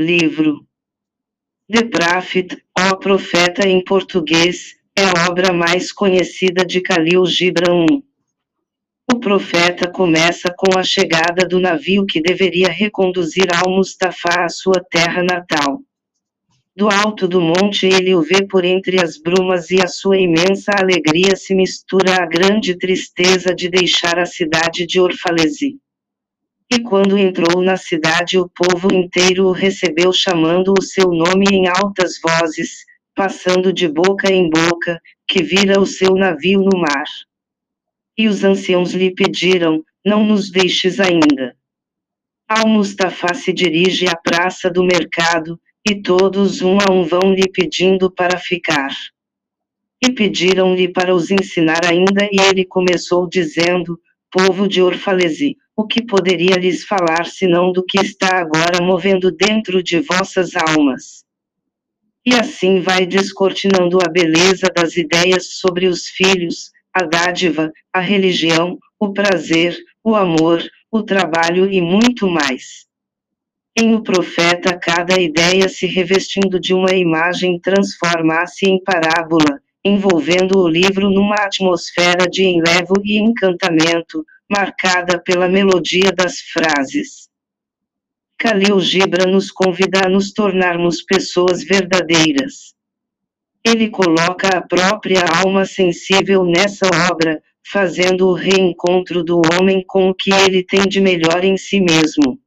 Livro The Prophet, O Profeta em português, é a obra mais conhecida de Khalil Gibran. O profeta começa com a chegada do navio que deveria reconduzir Al-Mustafa à sua terra natal. Do alto do monte ele o vê por entre as brumas e a sua imensa alegria se mistura à grande tristeza de deixar a cidade de Orfalesi. E quando entrou na cidade o povo inteiro o recebeu chamando o seu nome em altas vozes, passando de boca em boca, que vira o seu navio no mar. E os anciãos lhe pediram, não nos deixes ainda. Al-Mustafa se dirige à praça do mercado, e todos um a um vão lhe pedindo para ficar. E pediram-lhe para os ensinar ainda e ele começou dizendo, povo de Orfalesi, o que poderia lhes falar senão do que está agora movendo dentro de vossas almas? E assim vai descortinando a beleza das ideias sobre os filhos, a dádiva, a religião, o prazer, o amor, o trabalho e muito mais. Em o profeta cada ideia se revestindo de uma imagem transforma-se em parábola, envolvendo o livro numa atmosfera de enlevo e encantamento, marcada pela melodia das frases. Khalil Gibran nos convida a nos tornarmos pessoas verdadeiras. Ele coloca a própria alma sensível nessa obra, fazendo o reencontro do homem com o que ele tem de melhor em si mesmo.